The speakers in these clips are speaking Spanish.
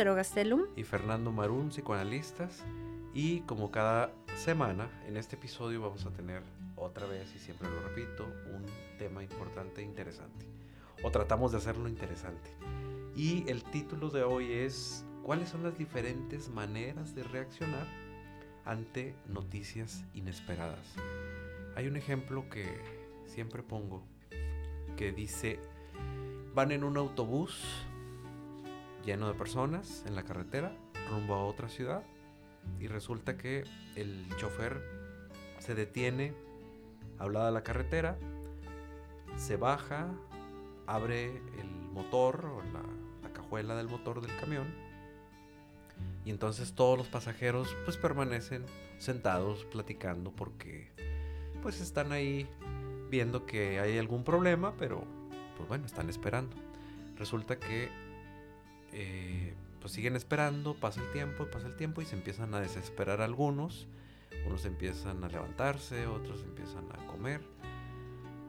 Lucero Gastelum. Y Fernando Marún, psicoanalistas. Y como cada semana, en este episodio vamos a tener otra vez, y siempre lo repito, un tema importante e interesante. O tratamos de hacerlo interesante. Y el título de hoy es ¿Cuáles son las diferentes maneras de reaccionar ante noticias inesperadas? Hay un ejemplo que siempre pongo que dice, van en un autobús lleno de personas en la carretera rumbo a otra ciudad y resulta que el chofer se detiene a un lado de la carretera, se baja, abre el motor o la, la cajuela del motor del camión y entonces todos los pasajeros pues permanecen sentados platicando porque pues están ahí viendo que hay algún problema, pero pues bueno, están esperando. Resulta que eh, pues siguen esperando, pasa el tiempo, pasa el tiempo y se empiezan a desesperar algunos. Unos empiezan a levantarse, otros empiezan a comer.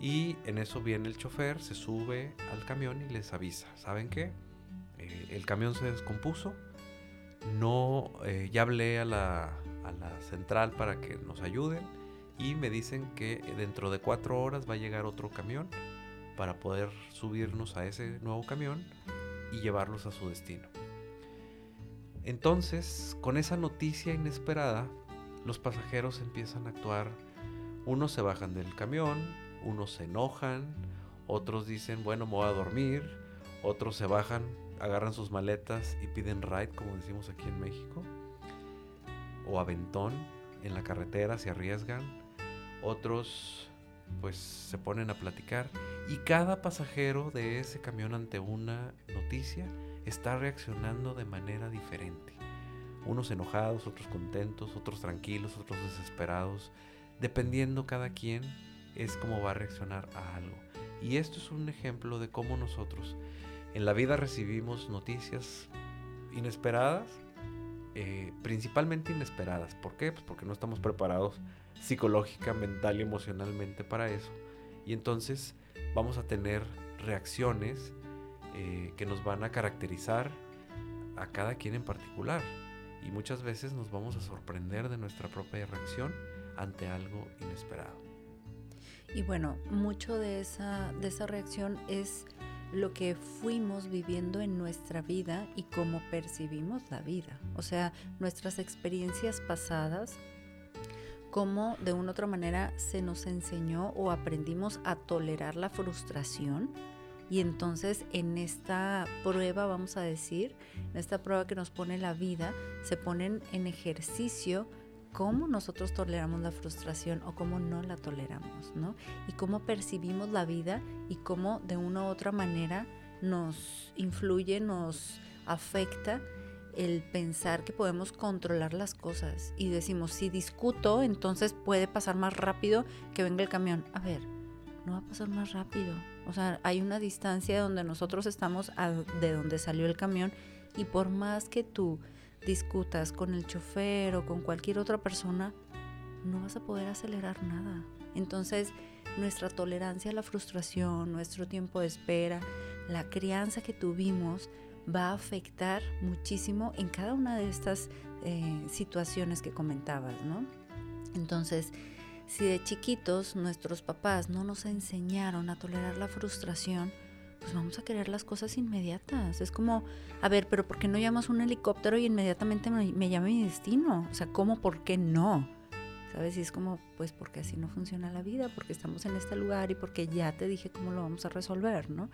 Y en eso viene el chofer, se sube al camión y les avisa. ¿Saben qué? Eh, el camión se descompuso. No, eh, ya hablé a la, a la central para que nos ayuden y me dicen que dentro de cuatro horas va a llegar otro camión para poder subirnos a ese nuevo camión y llevarlos a su destino. Entonces, con esa noticia inesperada, los pasajeros empiezan a actuar. Unos se bajan del camión, unos se enojan, otros dicen, bueno, me voy a dormir, otros se bajan, agarran sus maletas y piden ride, como decimos aquí en México, o aventón en la carretera, se arriesgan, otros pues se ponen a platicar y cada pasajero de ese camión ante una noticia está reaccionando de manera diferente. Unos enojados, otros contentos, otros tranquilos, otros desesperados. Dependiendo cada quien es cómo va a reaccionar a algo. Y esto es un ejemplo de cómo nosotros en la vida recibimos noticias inesperadas, eh, principalmente inesperadas. ¿Por qué? Pues porque no estamos preparados psicológica, mental y emocionalmente para eso. Y entonces vamos a tener reacciones eh, que nos van a caracterizar a cada quien en particular. Y muchas veces nos vamos a sorprender de nuestra propia reacción ante algo inesperado. Y bueno, mucho de esa, de esa reacción es lo que fuimos viviendo en nuestra vida y cómo percibimos la vida. O sea, nuestras experiencias pasadas cómo de una u otra manera se nos enseñó o aprendimos a tolerar la frustración. Y entonces en esta prueba, vamos a decir, en esta prueba que nos pone la vida, se ponen en ejercicio cómo nosotros toleramos la frustración o cómo no la toleramos, ¿no? Y cómo percibimos la vida y cómo de una u otra manera nos influye, nos afecta el pensar que podemos controlar las cosas y decimos, si discuto, entonces puede pasar más rápido que venga el camión. A ver, no va a pasar más rápido. O sea, hay una distancia donde nosotros estamos de donde salió el camión y por más que tú discutas con el chofer o con cualquier otra persona, no vas a poder acelerar nada. Entonces, nuestra tolerancia a la frustración, nuestro tiempo de espera, la crianza que tuvimos, va a afectar muchísimo en cada una de estas eh, situaciones que comentabas, ¿no? Entonces, si de chiquitos nuestros papás no nos enseñaron a tolerar la frustración, pues vamos a querer las cosas inmediatas. Es como, a ver, pero ¿por qué no llamas un helicóptero y inmediatamente me, me llama mi destino? O sea, ¿cómo? ¿Por qué no? ¿Sabes? Y es como, pues porque así no funciona la vida, porque estamos en este lugar y porque ya te dije cómo lo vamos a resolver, ¿no?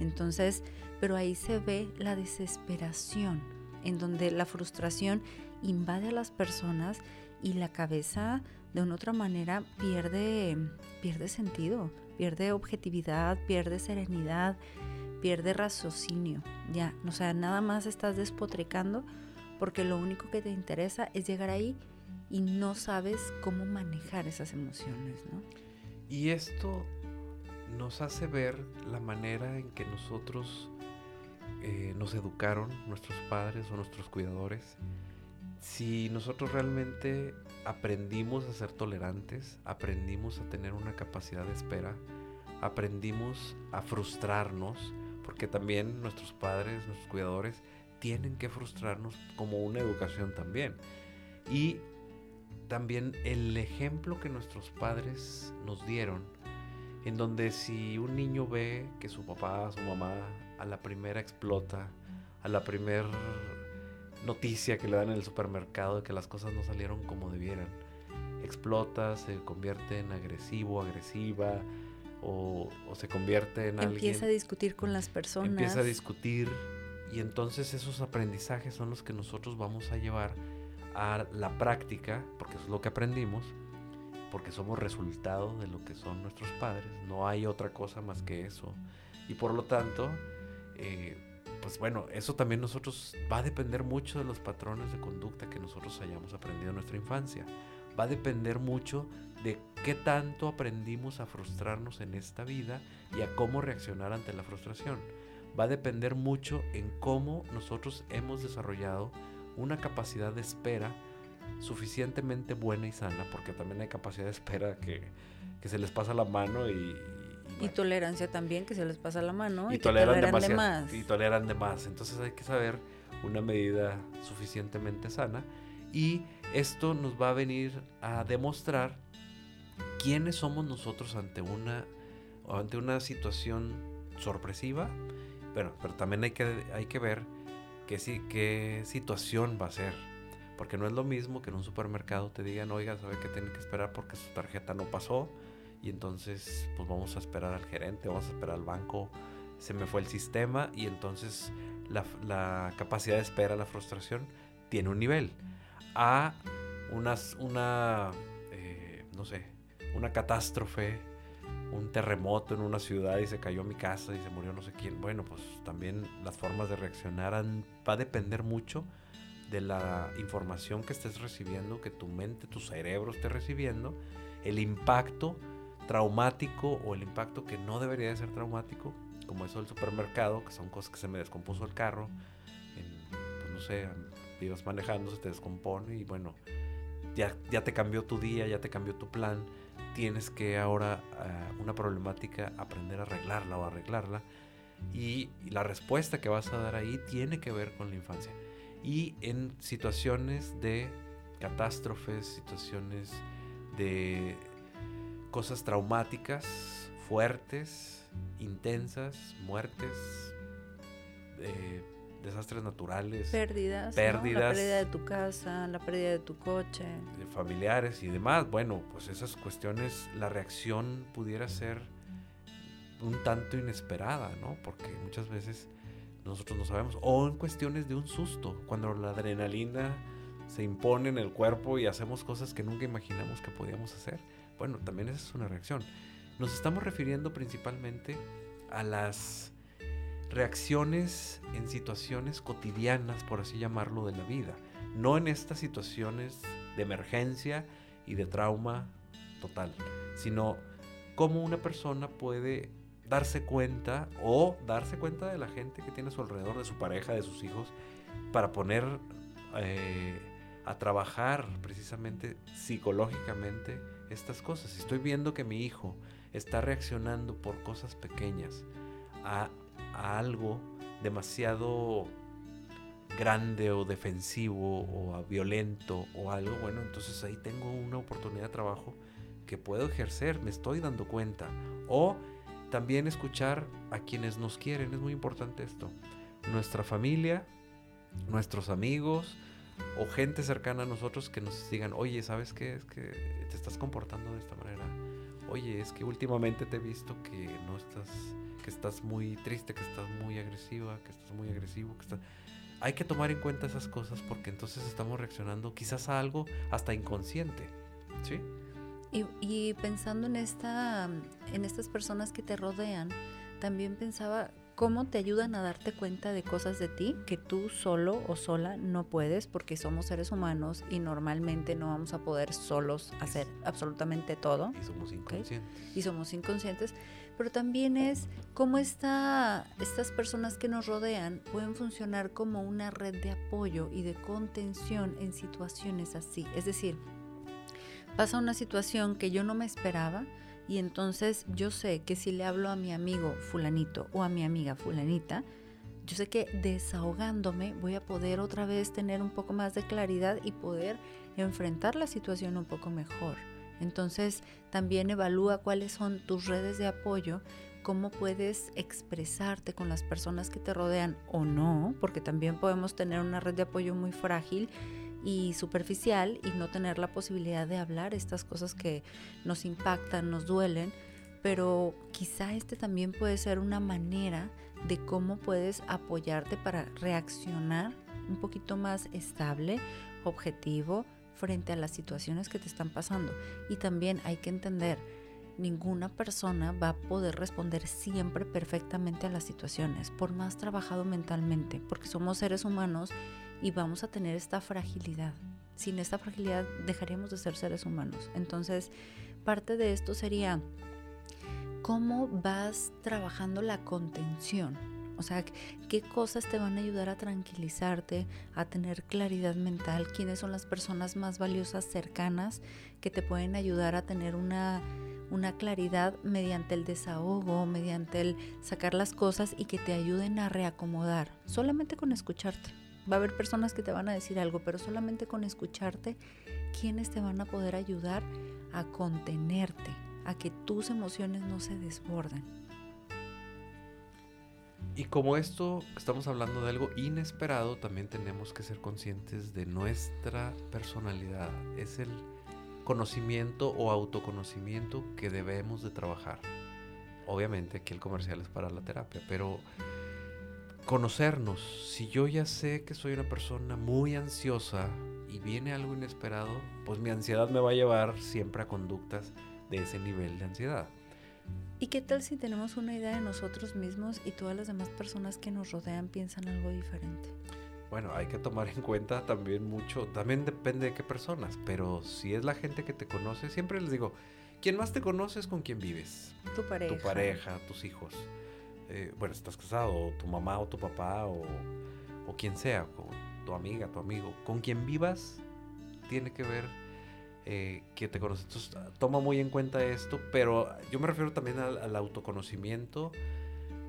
Entonces, pero ahí se ve la desesperación, en donde la frustración invade a las personas y la cabeza de una otra manera pierde, pierde sentido, pierde objetividad, pierde serenidad, pierde raciocinio, ya, o sea, nada más estás despotricando porque lo único que te interesa es llegar ahí y no sabes cómo manejar esas emociones, ¿no? Y esto nos hace ver la manera en que nosotros eh, nos educaron, nuestros padres o nuestros cuidadores. Si nosotros realmente aprendimos a ser tolerantes, aprendimos a tener una capacidad de espera, aprendimos a frustrarnos, porque también nuestros padres, nuestros cuidadores, tienen que frustrarnos como una educación también. Y también el ejemplo que nuestros padres nos dieron, en donde si un niño ve que su papá, su mamá, a la primera explota, a la primera noticia que le dan en el supermercado de que las cosas no salieron como debieran, explota, se convierte en agresivo, agresiva, o, se convierte en alguien... Empieza a discutir con las personas. Empieza a discutir y entonces esos aprendizajes son los que nosotros vamos a llevar a la práctica, porque eso es lo que aprendimos, porque somos resultado de lo que son nuestros padres, no hay otra cosa más que eso. Y por lo tanto, eh, pues bueno, eso también nosotros va a depender mucho de los patrones de conducta que nosotros hayamos aprendido en nuestra infancia. Va a depender mucho de qué tanto aprendimos a frustrarnos en esta vida y a cómo reaccionar ante la frustración. Va a depender mucho en cómo nosotros hemos desarrollado una capacidad de espera suficientemente buena y sana, porque también hay capacidad de espera que, se les pasa la mano y... Y, tolerancia también, que se les pasa la mano y, toleran, de más. Y toleran de más. Entonces hay que saber una medida suficientemente sana y esto nos va a venir a demostrar quiénes somos nosotros ante una, ante una situación sorpresiva. Bueno, pero también hay que, hay que ver qué, qué situación va a ser. Porque no es lo mismo que en un supermercado te digan, oiga, sabe que tiene que esperar porque su tarjeta no pasó. Y entonces, pues vamos a esperar al gerente, vamos a esperar al banco. Se me fue el sistema y entonces la, la capacidad de espera, la frustración, tiene un nivel. A unas, una, eh, no sé, una catástrofe un terremoto en una ciudad y se cayó mi casa y se murió no sé quién. Bueno, pues también las formas de reaccionar va a depender mucho de la información que estés recibiendo, que tu mente, tu cerebro esté recibiendo, el impacto traumático o el impacto que no debería de ser traumático, como eso del supermercado, que son cosas que se me descompuso el carro, pues no sé, ibas manejando, se te descompone y bueno, ya, ya te cambió tu día, ya te cambió tu plan tienes que ahora uh, una problemática aprender a arreglarla o arreglarla. Y, la respuesta que vas a dar ahí tiene que ver con la infancia. Y en situaciones de catástrofes, situaciones de cosas traumáticas, fuertes, intensas, muertes, eh, desastres naturales. Pérdidas. Pérdidas. La pérdida de tu casa, la pérdida de tu coche. De familiares y demás. Bueno, pues esas cuestiones, la reacción pudiera ser un tanto inesperada, ¿no? Porque muchas veces nosotros no sabemos. O en cuestiones de un susto, cuando la adrenalina se impone en el cuerpo y hacemos cosas que nunca imaginamos que podíamos hacer. Bueno, también esa es una reacción. Nos estamos refiriendo principalmente a las reacciones en situaciones cotidianas, por así llamarlo, de la vida. No en estas situaciones de emergencia y de trauma total, sino cómo una persona puede darse cuenta o darse cuenta de la gente que tiene a su alrededor, de su pareja, de sus hijos, para poner eh, a trabajar precisamente psicológicamente estas cosas. Estoy viendo que mi hijo está reaccionando por cosas pequeñas a algo demasiado grande o defensivo o violento o algo, bueno, entonces ahí tengo una oportunidad de trabajo que puedo ejercer, me estoy dando cuenta. O también escuchar a quienes nos quieren, es muy importante esto. Nuestra familia, nuestros amigos o gente cercana a nosotros que nos digan, oye, ¿sabes qué? Es que te estás comportando de esta manera. Oye, es que últimamente te he visto que no estás que estás muy triste, que estás muy agresiva, que estás muy agresivo, que estás... Hay que tomar en cuenta esas cosas porque entonces estamos reaccionando quizás a algo hasta inconsciente, ¿sí? Y, y pensando en, esta, en estas personas que te rodean, también pensaba cómo te ayudan a darte cuenta de cosas de ti que tú solo o sola no puedes porque somos seres humanos y normalmente no vamos a poder solos hacer absolutamente todo. Y somos inconscientes. Y somos inconscientes pero también es cómo estas personas que nos rodean pueden funcionar como una red de apoyo y de contención en situaciones así. Es decir, pasa una situación que yo no me esperaba y entonces yo sé que si le hablo a mi amigo fulanito o a mi amiga fulanita, yo sé que desahogándome voy a poder otra vez tener un poco más de claridad y poder enfrentar la situación un poco mejor. Entonces también evalúa cuáles son tus redes de apoyo, cómo puedes expresarte con las personas que te rodean o no, porque también podemos tener una red de apoyo muy frágil y superficial y no tener la posibilidad de hablar estas cosas que nos impactan, nos duelen, pero quizá este también puede ser una manera de cómo puedes apoyarte para reaccionar un poquito más estable, objetivo, frente a las situaciones que te están pasando. Y también hay que entender, ninguna persona va a poder responder siempre perfectamente a las situaciones, por más trabajado mentalmente, porque somos seres humanos y vamos a tener esta fragilidad. Sin esta fragilidad dejaríamos de ser seres humanos. Entonces, parte de esto sería cómo vas trabajando la contención. O sea, qué cosas te van a ayudar a tranquilizarte, a tener claridad mental, quiénes son las personas más valiosas cercanas que te pueden ayudar a tener una, una claridad mediante el desahogo, mediante el sacar las cosas y que te ayuden a reacomodar, solamente con escucharte. Va a haber personas que te van a decir algo, pero solamente con escucharte, ¿quiénes te van a poder ayudar a contenerte, a que tus emociones no se desborden? Y como esto estamos hablando de algo inesperado, también tenemos que ser conscientes de nuestra personalidad. Es el conocimiento o autoconocimiento que debemos de trabajar. Obviamente aquí el comercial es para la terapia, pero conocernos. Si yo ya sé que soy una persona muy ansiosa y viene algo inesperado, pues mi ansiedad me va a llevar siempre a conductas de ese nivel de ansiedad. ¿Y qué tal si tenemos una idea de nosotros mismos y todas las demás personas que nos rodean piensan algo diferente? Bueno, hay que tomar en cuenta también mucho, también depende de qué personas, pero si es la gente que te conoce, siempre les digo, quien más te conoce es con quien vives. Tu pareja. Tu pareja, tus hijos. Eh, bueno, estás casado, tu mamá o tu papá o, o quien sea, tu amiga, tu amigo, con quien vivas tiene que ver eh, que te conoce. Entonces, toma muy en cuenta esto, pero yo me refiero también al, autoconocimiento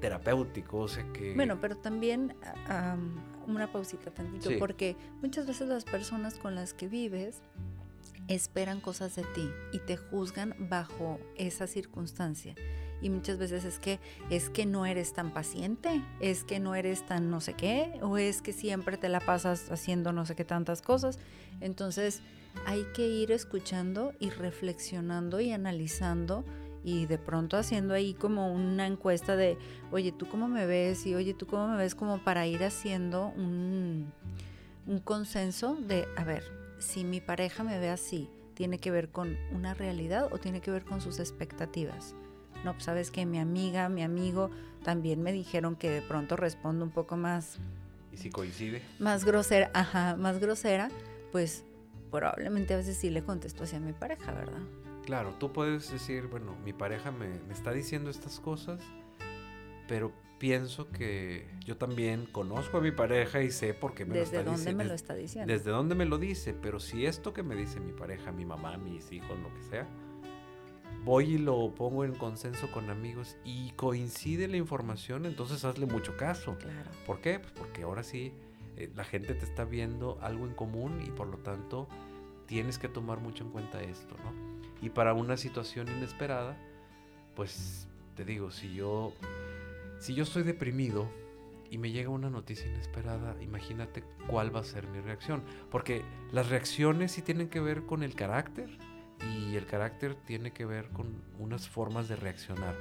terapéutico, o sea que... Bueno, pero también una pausita tantito, porque muchas veces las personas con las que vives esperan cosas de ti y te juzgan bajo esa circunstancia y muchas veces es que es que no eres tan paciente, es que no eres tan no sé qué o es que siempre te la pasas haciendo no sé qué tantas cosas. Entonces, hay que ir escuchando y reflexionando y analizando y de pronto haciendo ahí como una encuesta de, "Oye, ¿tú cómo me ves?" y "Oye, ¿tú cómo me ves?" como para ir haciendo un un consenso de, a ver, si mi pareja me ve así, ¿tiene que ver con una realidad o tiene que ver con sus expectativas? No, pues sabes que mi amiga, mi amigo también me dijeron que de pronto respondo un poco más... ¿Y si coincide? Más grosera, ajá, más grosera, pues probablemente a veces sí le contesto hacia mi pareja, ¿verdad? Claro, tú puedes decir, bueno, mi pareja me, me está diciendo estas cosas, pero pienso que yo también conozco a mi pareja y sé por qué me lo está diciendo. ¿Desde dónde me lo está diciendo? Desde dónde me lo dice, pero si esto que me dice mi pareja, mi mamá, mis hijos, lo que sea, voy y lo pongo en consenso con amigos y coincide la información, entonces hazle mucho caso. Claro. ¿Por qué? Pues porque ahora sí eh, la gente te está viendo algo en común y por lo tanto tienes que tomar mucho en cuenta esto, ¿no? Y para una situación inesperada, pues te digo, si yo si yo estoy deprimido y me llega una noticia inesperada, imagínate cuál va a ser mi reacción, porque las reacciones sí tienen que ver con el carácter y el carácter tiene que ver con unas formas de reaccionar.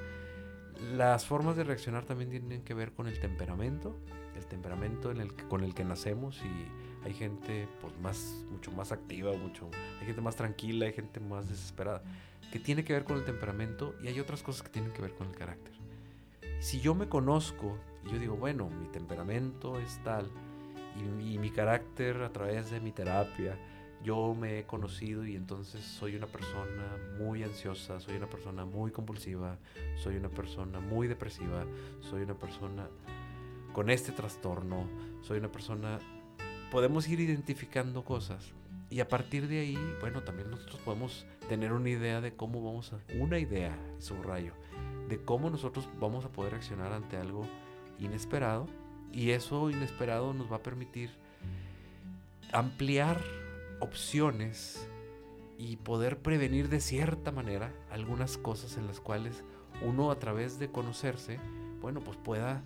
Las formas de reaccionar también tienen que ver con el temperamento, el temperamento con el que nacemos y hay gente pues más mucho más activa, mucho hay gente más tranquila, hay gente más desesperada, que tiene que ver con el temperamento y hay otras cosas que tienen que ver con el carácter. Si yo me conozco y yo digo, bueno, mi temperamento es tal y mi carácter a través de mi terapia, yo me he conocido y entonces soy una persona muy ansiosa, soy una persona muy compulsiva, soy una persona muy depresiva, soy una persona con este trastorno, soy una persona... Podemos ir identificando cosas y a partir de ahí, bueno, también nosotros podemos tener una idea de cómo vamos a... Una idea, subrayo, de cómo nosotros vamos a poder reaccionar ante algo inesperado Y eso inesperado nos va a permitir ampliar opciones y poder prevenir de cierta manera algunas cosas en las cuales uno a través de conocerse, bueno, pues pueda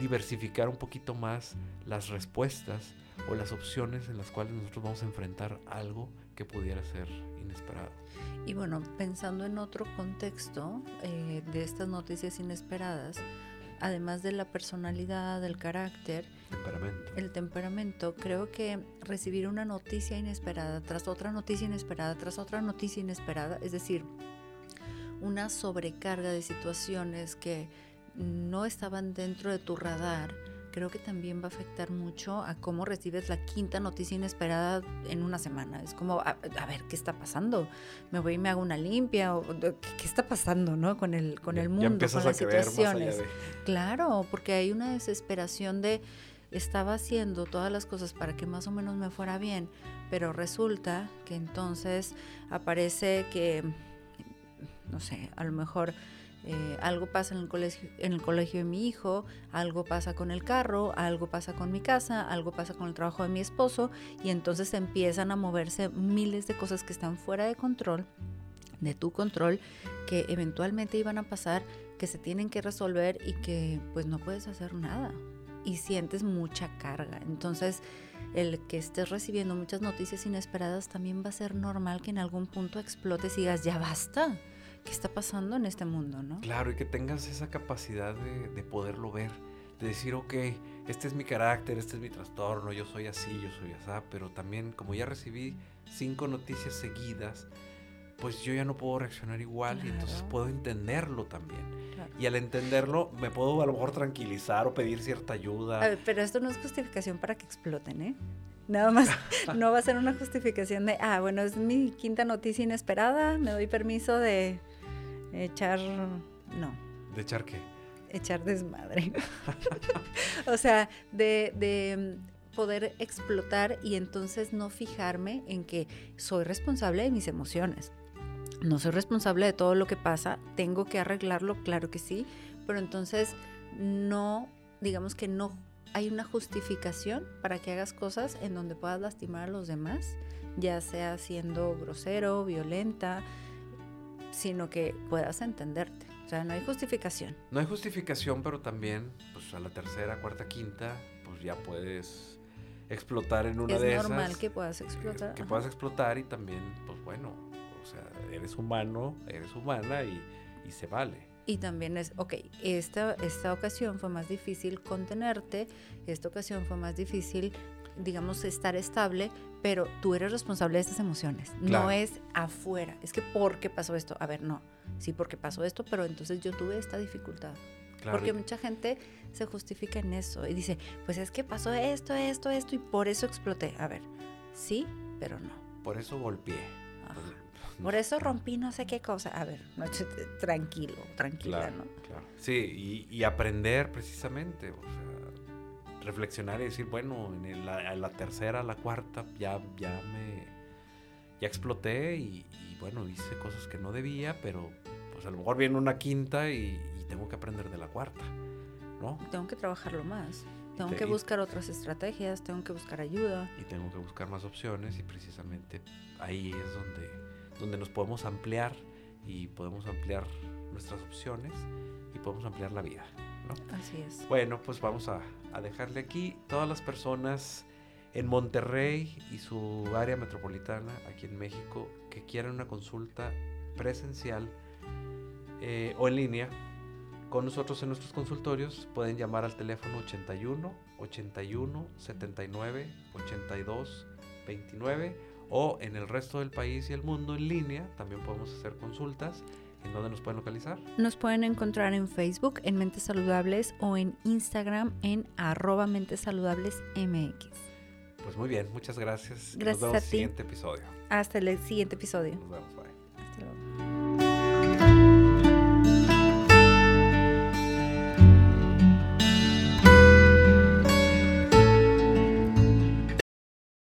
diversificar un poquito más las respuestas o las opciones en las cuales nosotros vamos a enfrentar algo que pudiera ser inesperado. Y bueno, pensando en otro contexto eh, de estas noticias inesperadas, además de la personalidad, del carácter, temperamento. el temperamento, creo que recibir una noticia inesperada tras otra noticia inesperada, tras otra noticia inesperada, es decir, una sobrecarga de situaciones que no estaban dentro de tu radar, creo que también va a afectar mucho a cómo recibes la quinta noticia inesperada en una semana. Es como, a, ver, ¿qué está pasando? Me voy y me hago una limpia. O, ¿qué, está pasando no? con, el, con el mundo, con las situaciones? Claro, porque hay una desesperación de estaba haciendo todas las cosas para que más o menos me fuera bien, pero resulta que entonces aparece que, no sé, a lo mejor eh, algo pasa en el, colegio, en el colegio de mi hijo, algo pasa con el carro, algo pasa con mi casa, algo pasa con el trabajo de mi esposo y entonces empiezan a moverse miles de cosas que están fuera de control, de tu control, que eventualmente iban a pasar, que se tienen que resolver y que pues no puedes hacer nada y sientes mucha carga. Entonces, el que estés recibiendo muchas noticias inesperadas también va a ser normal que en algún punto explotes y digas, ya basta qué está pasando en este mundo, ¿no? Claro, y que tengas esa capacidad de, poderlo ver, de decir, ok, este es mi carácter, este es mi trastorno, yo soy así, yo soy así, pero también como ya recibí cinco noticias seguidas, pues yo ya no puedo reaccionar igual y entonces puedo entenderlo también. Y al entenderlo me puedo a lo mejor tranquilizar o pedir cierta ayuda. pero esto no es justificación para que exploten, ¿eh? Nada más, no va a ser una justificación de, ah, bueno, es mi quinta noticia inesperada, me doy permiso de echar, no. ¿De echar qué? Echar desmadre. o sea, de, de poder explotar y entonces no fijarme en que soy responsable de mis emociones. No soy responsable de todo lo que pasa, tengo que arreglarlo, claro que sí, pero entonces no, digamos que no hay una justificación para que hagas cosas en donde puedas lastimar a los demás, ya sea siendo grosero, violenta, sino que puedas entenderte. O sea, no hay justificación. No hay justificación, pero también, pues a la tercera, cuarta, quinta, pues ya puedes explotar en una de esas. Es normal que puedas explotar. Que, puedas explotar y también, pues bueno, o sea, eres humano, eres humana y, y se vale. Y también es, ok, esta, esta ocasión fue más difícil contenerte, esta ocasión fue más difícil digamos, estar estable, pero tú eres responsable de estas emociones. No es afuera. Es que ¿por qué pasó esto? A ver, no. Sí, porque pasó esto, pero entonces yo tuve esta dificultad. Porque mucha gente se justifica en eso y dice, pues es que pasó esto, esto, esto y por eso exploté. A ver, sí, pero no. Por eso golpeé. Por eso rompí no sé qué cosa. A ver, tranquilo, tranquila, ¿no? Claro. Sí, y, y, aprender precisamente. O sea, reflexionar y decir, bueno, en la, la, tercera, la cuarta, ya, ya me, ya exploté y, bueno, hice cosas que no debía, pero pues a lo mejor viene una quinta y, tengo que aprender de la cuarta, ¿no? Tengo que trabajarlo más. Tengo que buscar otras estrategias, tengo que buscar ayuda. Y tengo que buscar más opciones y precisamente ahí es donde, donde nos podemos ampliar y podemos ampliar nuestras opciones y podemos ampliar la vida. Así es. Bueno, pues vamos a, dejarle aquí. Todas las personas en Monterrey y su área metropolitana, aquí en México, que quieran una consulta presencial eh, o en línea con nosotros en nuestros consultorios, pueden llamar al teléfono 81 81 79 82 29 o en el resto del país y el mundo en línea también podemos hacer consultas ¿En dónde nos pueden localizar? Nos pueden encontrar en Facebook en Mentes Saludables o en Instagram en arroba Mentes Saludables MX. Pues muy bien, muchas gracias. Gracias Nos vemos a el siguiente episodio. Hasta el siguiente episodio. Nos vemos, bye.